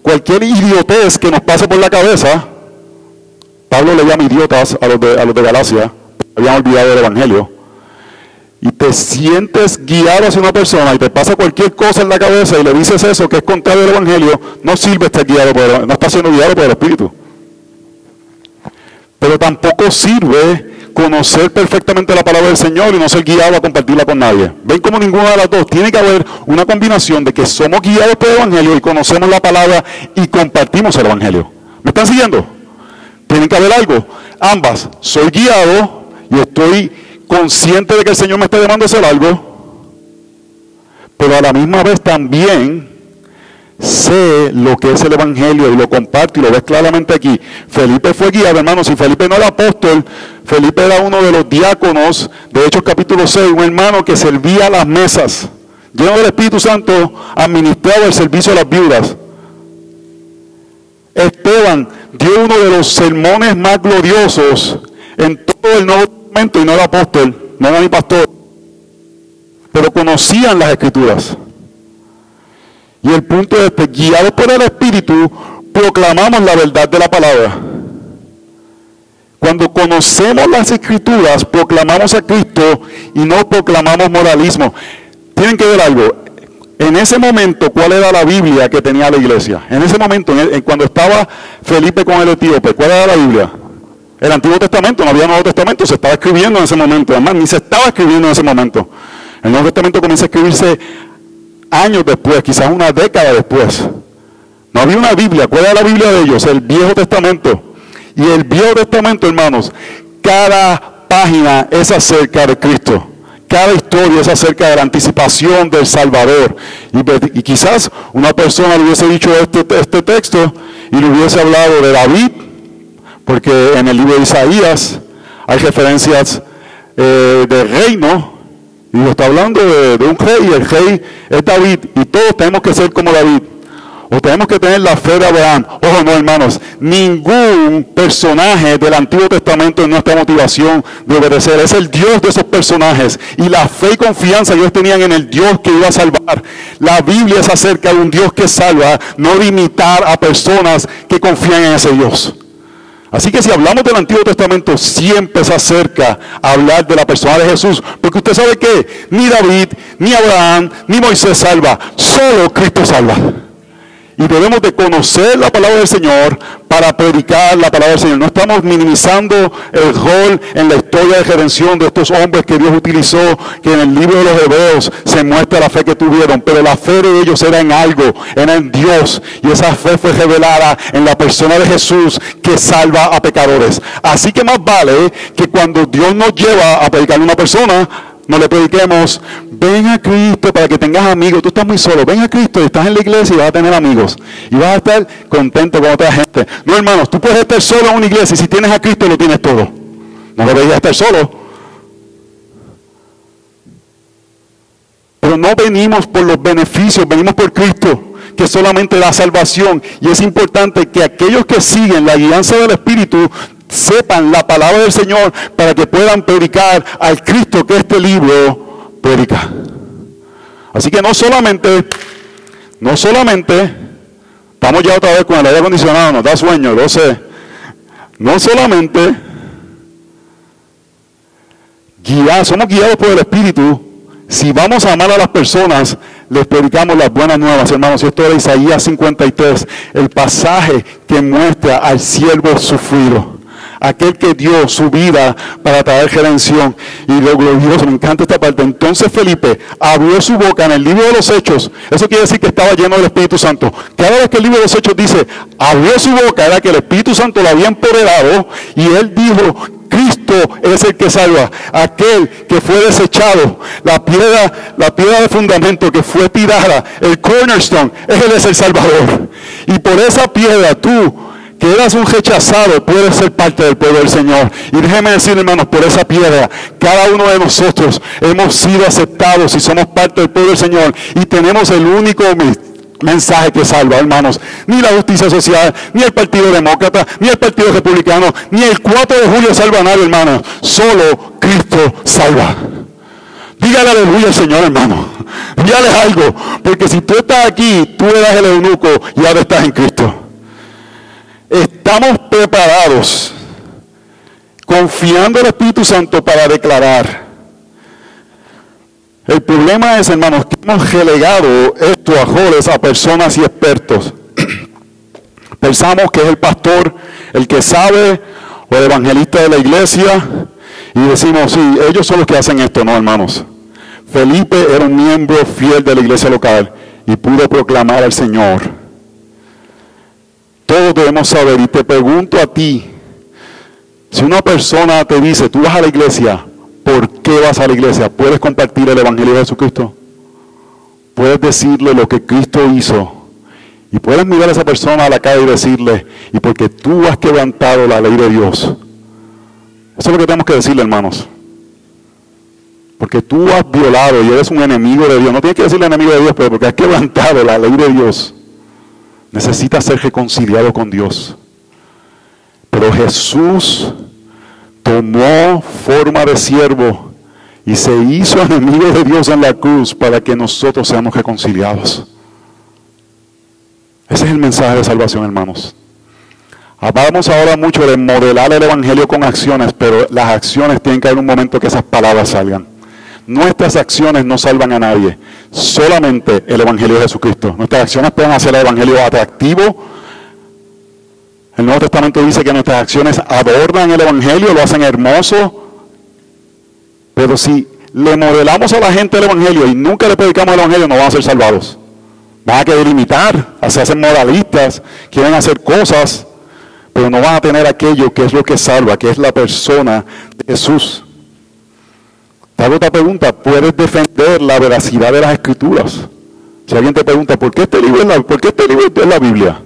cualquier idiotez que nos pase por la cabeza, Pablo le llama idiotas a los de, a los de Galacia, habían olvidado el Evangelio, y te sientes guiado hacia una persona y te pasa cualquier cosa en la cabeza y le dices eso que es contrario al Evangelio, no sirve estar guiado por no está siendo guiado por el Espíritu. Pero tampoco sirve conocer perfectamente la palabra del Señor y no ser guiado a compartirla con nadie. Ven como ninguna de las dos. Tiene que haber una combinación de que somos guiados por el Evangelio y conocemos la palabra y compartimos el Evangelio. ¿Me están siguiendo? Tiene que haber algo. Ambas. Soy guiado y estoy consciente de que el Señor me está llamando a hacer algo. Pero a la misma vez también sé lo que es el Evangelio y lo comparto y lo ves claramente aquí. Felipe fue guiado, hermanos. Si Felipe no era apóstol, Felipe era uno de los diáconos de Hechos capítulo 6, un hermano que servía las mesas, lleno del Espíritu Santo, administraba el servicio a las viudas. Esteban dio uno de los sermones más gloriosos en todo el Nuevo Testamento y no era apóstol, no era ni pastor, pero conocían las escrituras. Y el punto es que, guiados por el Espíritu, proclamamos la verdad de la palabra. Cuando conocemos las escrituras, proclamamos a Cristo y no proclamamos moralismo. Tienen que ver algo. En ese momento, ¿cuál era la Biblia que tenía la iglesia? En ese momento, cuando estaba Felipe con el etíope, ¿cuál era la Biblia? El Antiguo Testamento, no había Nuevo Testamento, se estaba escribiendo en ese momento. Además, ni se estaba escribiendo en ese momento. El Nuevo Testamento comienza a escribirse años después, quizás una década después. No había una Biblia. ¿Cuál era la Biblia de ellos? El Viejo Testamento. Y el Viejo Testamento, hermanos, cada página es acerca de Cristo. Cada historia es acerca de la anticipación del Salvador. Y, quizás una persona le hubiese dicho este, este texto y le hubiese hablado de David, porque en el libro de Isaías hay referencias eh, de reino y lo está hablando de, un rey, y el rey es David, y todos tenemos que ser como David. O tenemos que tener la fe de Abraham. Ojo, no, hermanos, ningún personaje del Antiguo Testamento es nuestra motivación de obedecer. Es el Dios de esos personajes. Y la fe y confianza ellos tenían en el Dios que iba a salvar. La Biblia es acerca de un Dios que salva, no limitar a personas que confían en ese Dios. Así que si hablamos del Antiguo Testamento, siempre se acerca a hablar de la persona de Jesús. Porque usted sabe que ni David, ni Abraham, ni Moisés salva. Solo Cristo salva. Y debemos de conocer la palabra del Señor para predicar la palabra del Señor. No estamos minimizando el rol en la historia de redención de estos hombres que Dios utilizó, que en el libro de los Hebreos se muestra la fe que tuvieron, pero la fe de ellos era en algo, era en Dios. Y esa fe fue revelada en la persona de Jesús que salva a pecadores. Así que más vale que cuando Dios nos lleva a predicar a una persona, no le prediquemos, ven a Cristo para que tengas amigos. Tú estás muy solo, ven a Cristo y estás en la iglesia y vas a tener amigos. Y vas a estar contento con otra gente. No, hermanos, tú puedes estar solo en una iglesia y si tienes a Cristo lo tienes todo. No deberías estar solo. Pero no venimos por los beneficios, venimos por Cristo, que solamente da salvación. Y es importante que aquellos que siguen la guianza del Espíritu sepan la palabra del Señor para que puedan predicar al Cristo que este libro predica. Así que no solamente, no solamente, estamos ya otra vez con el aire acondicionado, nos da sueño, lo sé. No solamente guiar, somos guiados por el Espíritu. Si vamos a amar a las personas, les predicamos las buenas nuevas, hermanos. Esto era Isaías 53, el pasaje que muestra al siervo sufrido aquel que dio su vida para traer redención. Y lo glorioso, me encanta esta parte. Entonces Felipe abrió su boca en el libro de los Hechos. Eso quiere decir que estaba lleno del Espíritu Santo. Cada vez que el libro de los Hechos dice, abrió su boca, era que el Espíritu Santo lo había empoderado y él dijo, Cristo es el que salva. Aquel que fue desechado, la piedra, la piedra de fundamento que fue tirada, el cornerstone, Él es el Salvador. Y por esa piedra tú que eras un rechazado, puedes ser parte del pueblo del Señor. Y déjeme decir, hermanos, por esa piedra, cada uno de nosotros hemos sido aceptados y somos parte del pueblo del Señor. Y tenemos el único mensaje que salva, hermanos. Ni la justicia social, ni el Partido Demócrata, ni el Partido Republicano, ni el 4 de julio salva a nadie, hermanos. Solo Cristo salva. Dígale aleluya al Señor, hermano. Dígale algo. Porque si tú estás aquí, tú eras el eunuco y ahora estás en Cristo. Estamos preparados, confiando en el Espíritu Santo para declarar. El problema es, hermanos, que hemos relegado esto a jóvenes, a personas y expertos. Pensamos que es el pastor el que sabe o el evangelista de la iglesia y decimos, sí, ellos son los que hacen esto, no hermanos. Felipe era un miembro fiel de la iglesia local y pudo proclamar al Señor. Todos debemos saber y te pregunto a ti, si una persona te dice, tú vas a la iglesia, ¿por qué vas a la iglesia? ¿Puedes compartir el Evangelio de Jesucristo? ¿Puedes decirle lo que Cristo hizo? Y puedes mirar a esa persona a la calle y decirle, y porque tú has quebrantado la ley de Dios. Eso es lo que tenemos que decirle, hermanos. Porque tú has violado y eres un enemigo de Dios. No tienes que decirle enemigo de Dios, pero porque has quebrantado la ley de Dios. Necesitas ser reconciliado con Dios. Pero Jesús tomó forma de siervo y se hizo enemigo de Dios en la cruz para que nosotros seamos reconciliados. Ese es el mensaje de salvación, hermanos. Hablamos ahora mucho de modelar el Evangelio con acciones, pero las acciones tienen que haber un momento que esas palabras salgan. Nuestras acciones no salvan a nadie, solamente el Evangelio de Jesucristo. Nuestras acciones pueden hacer el Evangelio atractivo. El Nuevo Testamento dice que nuestras acciones adornan el Evangelio, lo hacen hermoso. Pero si le modelamos a la gente el Evangelio y nunca le predicamos el Evangelio, no van a ser salvados. Van a querer imitar, se hacen moralistas, quieren hacer cosas, pero no van a tener aquello que es lo que salva, que es la persona de Jesús. Te hago otra pregunta, ¿puedes defender la veracidad de las escrituras? Si alguien te pregunta, ¿por qué este libro es la, ¿por qué este libro es la Biblia?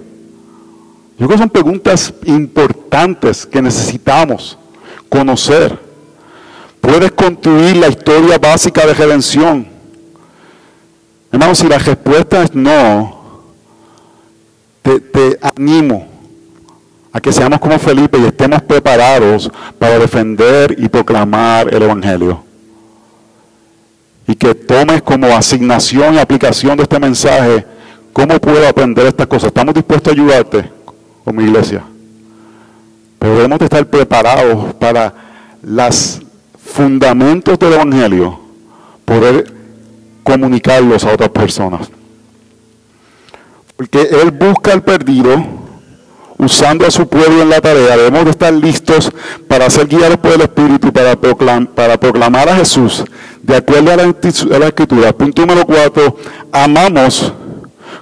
Yo creo que son preguntas importantes que necesitamos conocer. Puedes construir la historia básica de redención Hermanos, si la respuesta es no, te, animo a que seamos como Felipe y estemos preparados para defender y proclamar el Evangelio. Y que tomes como asignación y aplicación de este mensaje cómo puedo aprender estas cosas. Estamos dispuestos a ayudarte como iglesia. Pero debemos de estar preparados para los fundamentos del Evangelio, poder comunicarlos a otras personas. Porque Él busca al perdido, usando a su pueblo en la tarea. Debemos de estar listos para ser guiados por el Espíritu, para, para proclamar a Jesús, de acuerdo a la, Escritura. Punto número cuatro, amamos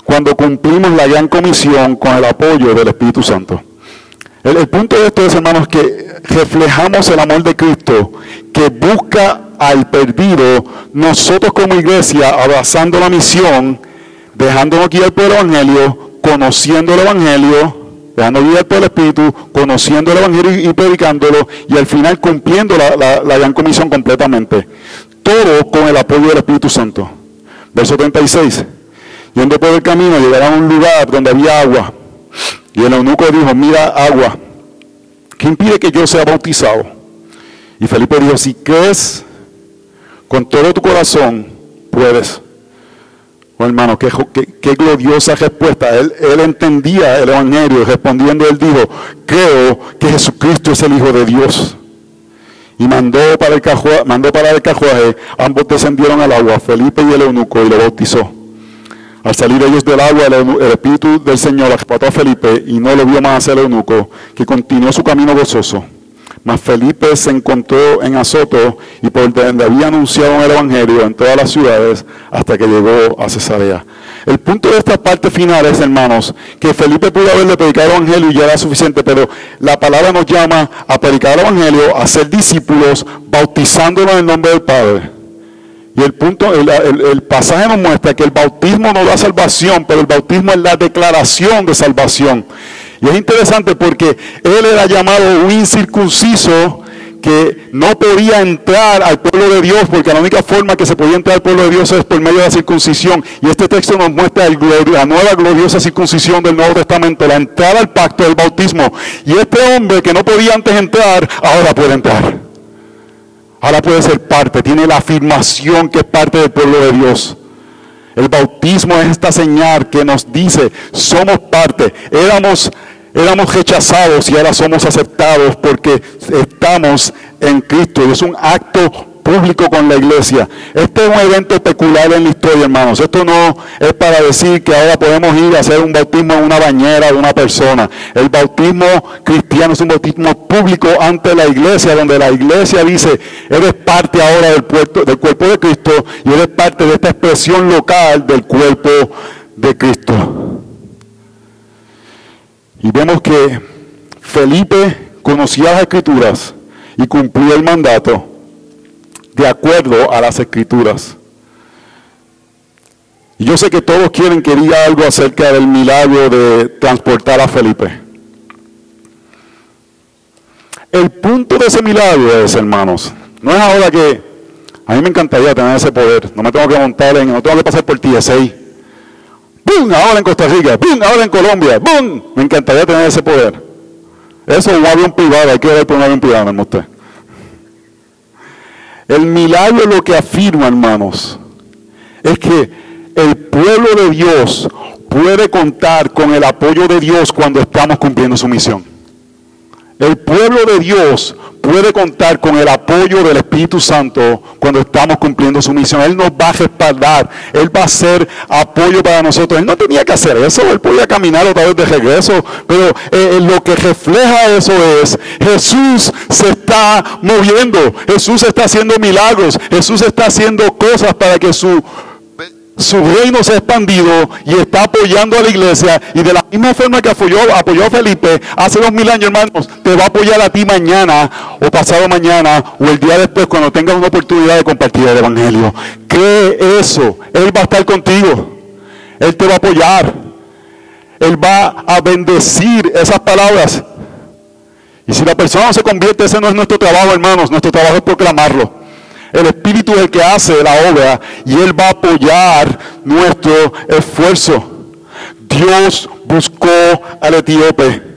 cuando cumplimos la gran comisión con el apoyo del Espíritu Santo. El, punto de esto es, hermanos, que reflejamos el amor de Cristo, que busca al perdido, nosotros como iglesia, abrazando la misión, dejándonos guiar por el Evangelio, conociendo el Evangelio, dejándonos guiar por el Espíritu, conociendo el Evangelio y predicándolo, y al final cumpliendo la gran comisión completamente. Todo con el apoyo del Espíritu Santo. Verso 36. Yendo por el camino, llegaron a un lugar donde había agua. Y el eunuco dijo, mira agua, ¿qué impide que yo sea bautizado? Y Felipe dijo, si crees con todo tu corazón puedes. Oh, hermano, qué, gloriosa respuesta. Él, él, entendía el Evangelio y respondiendo él dijo, creo que Jesucristo es el Hijo de Dios. Y mandó para el carruaje, mandó para el carruaje, ambos descendieron al agua, Felipe y el eunuco, y lo bautizó. Al salir ellos del agua, el, Espíritu del Señor arrebató a Felipe y no lo vio más el eunuco, que continuó su camino gozoso. Mas Felipe se encontró en Azoto y por donde había anunciado el Evangelio en todas las ciudades hasta que llegó a Cesarea. El punto de esta parte final es, hermanos, que Felipe pudo haberle predicado el Evangelio y ya era suficiente, pero la palabra nos llama a predicar el Evangelio, a ser discípulos, bautizándonos en el nombre del Padre. Y el punto, el, el, pasaje nos muestra que el bautismo no da salvación, pero el bautismo es la declaración de salvación. Y es interesante porque él era llamado un incircunciso que no podía entrar al pueblo de Dios, porque la única forma que se podía entrar al pueblo de Dios es por medio de la circuncisión. Y este texto nos muestra la nueva gloriosa circuncisión del Nuevo Testamento, la entrada al pacto del bautismo. Y este hombre que no podía antes entrar, ahora puede entrar. Ahora puede ser parte, tiene la afirmación que es parte del pueblo de Dios. El bautismo es esta señal que nos dice, somos parte. Éramos, éramos rechazados y ahora somos aceptados porque estamos en Cristo. Y es un acto público con la iglesia. Este es un evento peculiar en la historia, hermanos. Esto no es para decir que ahora podemos ir a hacer un bautismo en una bañera de una persona. El bautismo cristiano es un bautismo público ante la iglesia, donde la iglesia dice, eres parte ahora del, del cuerpo de Cristo y eres parte de esta expresión local del cuerpo de Cristo. Y vemos que Felipe conocía las escrituras y cumplía el mandato de acuerdo a las escrituras. Y yo sé que todos quieren que diga algo acerca del milagro de transportar a Felipe. El punto de ese milagro es, hermanos, no es ahora que a mí me encantaría tener ese poder, no me tengo que montar en, no tengo que pasar por TSA. ¡Bum! Ahora en Costa Rica, ¡bum! Ahora en Colombia, ¡bum! Me encantaría tener ese poder. Eso es un avión privado, hay que ver por un avión privado, me usted. El milagro lo que afirma, hermanos, es que el pueblo de Dios puede contar con el apoyo de Dios cuando estamos cumpliendo su misión. El pueblo de Dios puede contar con el apoyo del Espíritu Santo cuando estamos cumpliendo su misión. Él nos va a respaldar, Él va a ser apoyo para nosotros. Él no tenía que hacer eso, Él podía caminar otra vez de regreso, pero eh, eh, lo que refleja eso es, Jesús se está moviendo, Jesús está haciendo milagros, Jesús está haciendo cosas para que su su reino se ha expandido y está apoyando a la iglesia. Y de la misma forma que apoyó, apoyó a Felipe hace dos mil años, hermanos, te va a apoyar a ti mañana o pasado mañana o el día después cuando tengas una oportunidad de compartir el Evangelio. Cree eso. Él va a estar contigo. Él te va a apoyar. Él va a bendecir esas palabras. Y si la persona no se convierte, ese no es nuestro trabajo, hermanos. Nuestro trabajo es proclamarlo. El Espíritu es el que hace la obra y Él va a apoyar nuestro esfuerzo. Dios buscó al etíope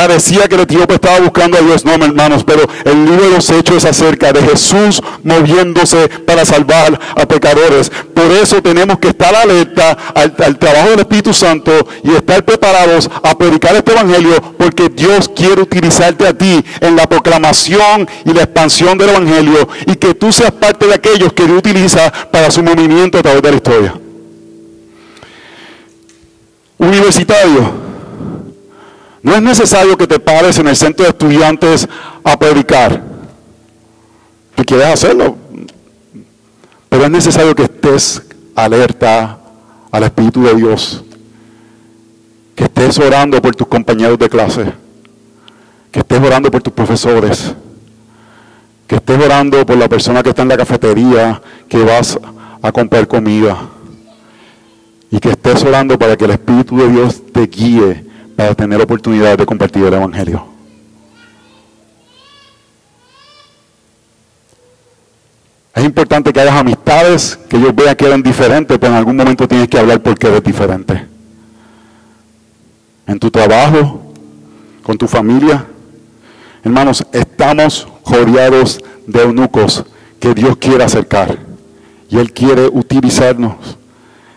Parecía que el etíope estaba buscando a Dios, no, hermanos, pero el libro de los hechos es acerca de Jesús moviéndose para salvar a pecadores. Por eso tenemos que estar alerta al, al, trabajo del Espíritu Santo y estar preparados a predicar este Evangelio, porque Dios quiere utilizarte a ti en la proclamación y la expansión del Evangelio y que tú seas parte de aquellos que Dios utiliza para su movimiento a través de la historia. Universitario no es necesario que te pares en el centro de estudiantes a predicar. Si quieres hacerlo, pero es necesario que estés alerta al Espíritu de Dios, que estés orando por tus compañeros de clase, que estés orando por tus profesores, que estés orando por la persona que está en la cafetería, que vas a comprar comida, y que estés orando para que el Espíritu de Dios te guíe tener oportunidad de compartir el Evangelio. Es importante que hayas amistades, que ellos vean que eran diferentes, pero en algún momento tienes que hablar porque eres diferente. En tu trabajo, con tu familia. Hermanos, estamos rodeados de eunucos que Dios quiere acercar. Y Él quiere utilizarnos.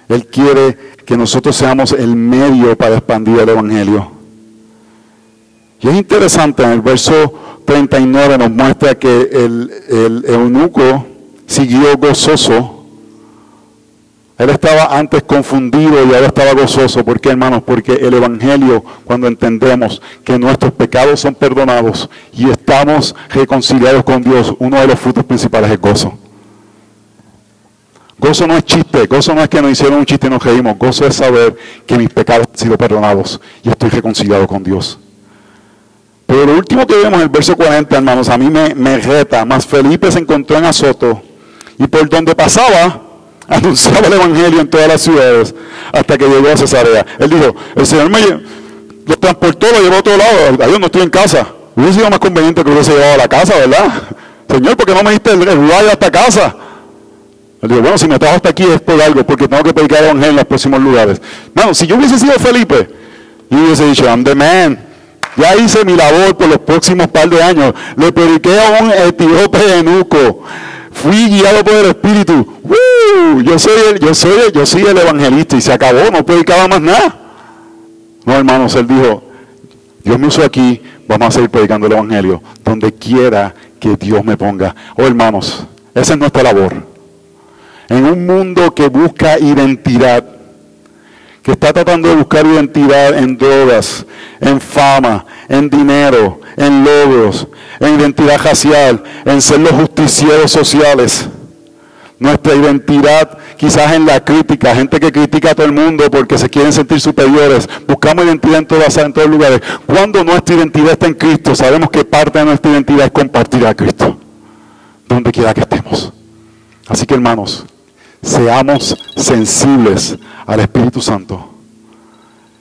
Él quiere que nosotros seamos el medio para expandir el Evangelio. Y es interesante, en el verso 39 nos muestra que el, eunuco siguió gozoso. Él estaba antes confundido y ahora estaba gozoso. ¿Por qué, hermanos? Porque el Evangelio, cuando entendemos que nuestros pecados son perdonados y estamos reconciliados con Dios, uno de los frutos principales es gozo. Gozo no es chiste, gozo no es que nos hicieron un chiste y nos reímos, gozo es saber que mis pecados han sido perdonados y estoy reconciliado con Dios. Pero lo último que vemos en el verso 40, hermanos, a mí me, me reta, más Felipe se encontró en Azoto y por donde pasaba, anunciaba el Evangelio en todas las ciudades hasta que llegó a Cesarea. Él dijo, el Señor me lo transportó, lo llevó a otro lado, adiós, no estoy en casa. Hubiese sido más conveniente que hubiese llevado a la casa, ¿verdad? Señor, ¿por qué no me diste el, el hasta casa? Él dijo, bueno, si me trajo hasta aquí es por algo, porque tengo que predicar el evangelio en los próximos lugares. Bueno, si yo hubiese sido Felipe, yo hubiese dicho, I'm the man. Ya hice mi labor por los próximos par de años. Le prediqué a un etíope enuco. Fui guiado por el Espíritu. Yo soy el, yo soy yo soy el evangelista y se acabó, no predicaba más nada. No, hermanos, él dijo, Dios me usó aquí, vamos a seguir predicando el Evangelio, donde quiera que Dios me ponga. Oh, hermanos, esa es nuestra labor. En un mundo que busca identidad, que está tratando de buscar identidad en drogas, en fama, en dinero, en logros, en identidad racial, en ser los justicieros sociales. Nuestra identidad quizás en la crítica, gente que critica a todo el mundo porque se quieren sentir superiores. Buscamos identidad en todas en todos lugares. Cuando nuestra identidad está en Cristo, sabemos que parte de nuestra identidad es compartir a Cristo, donde quiera que estemos. Así que hermanos, seamos sensibles al Espíritu Santo.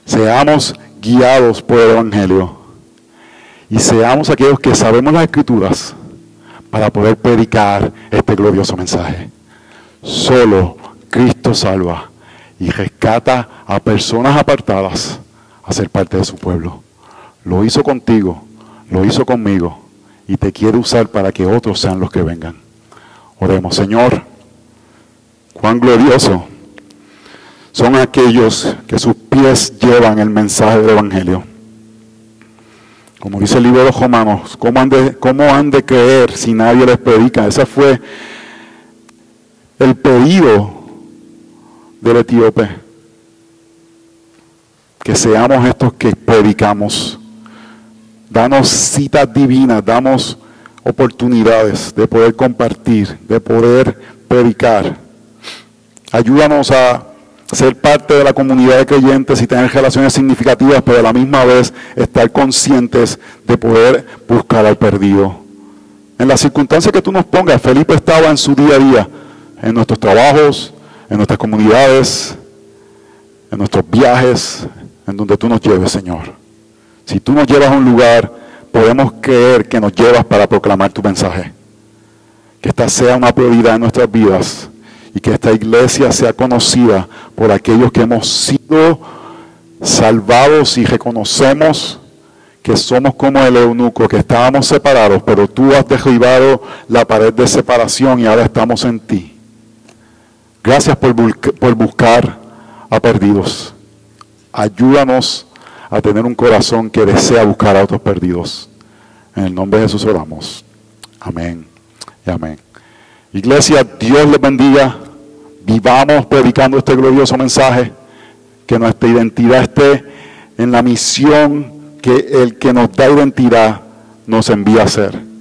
Seamos guiados por el Evangelio. Y seamos aquellos que sabemos las Escrituras para poder predicar este glorioso mensaje. Solo Cristo salva y rescata a personas apartadas a ser parte de su pueblo. Lo hizo contigo, lo hizo conmigo y te quiere usar para que otros sean los que vengan. Oremos, Señor, cuán glorioso son aquellos que sus pies llevan el mensaje del Evangelio. Como dice el libro de los Romanos, ¿cómo han de, cómo han de creer si nadie les predica? Ese fue el pedido del etíope. Que seamos estos que predicamos. Danos citas divinas, damos oportunidades de poder compartir, de poder predicar. Ayúdanos a ser parte de la comunidad de creyentes y tener relaciones significativas, pero a la misma vez estar conscientes de poder buscar al perdido. En las circunstancias que tú nos pongas, Felipe estaba en su día a día, en nuestros trabajos, en nuestras comunidades, en nuestros viajes, en donde tú nos lleves, Señor. Si tú nos llevas a un lugar, podemos creer que nos llevas para proclamar tu mensaje. Que esta sea una prioridad en nuestras vidas y que esta iglesia sea conocida por aquellos que hemos sido salvados y reconocemos que somos como el eunuco, que estábamos separados, pero tú has derribado la pared de separación y ahora estamos en ti. Gracias por, buscar a perdidos. Ayúdanos a tener un corazón que desea buscar a otros perdidos. En el nombre de Jesús oramos. Amén y amén. Iglesia, Dios les bendiga. Vivamos predicando este glorioso mensaje. Que nuestra identidad esté en la misión que el que nos da identidad nos envía a hacer.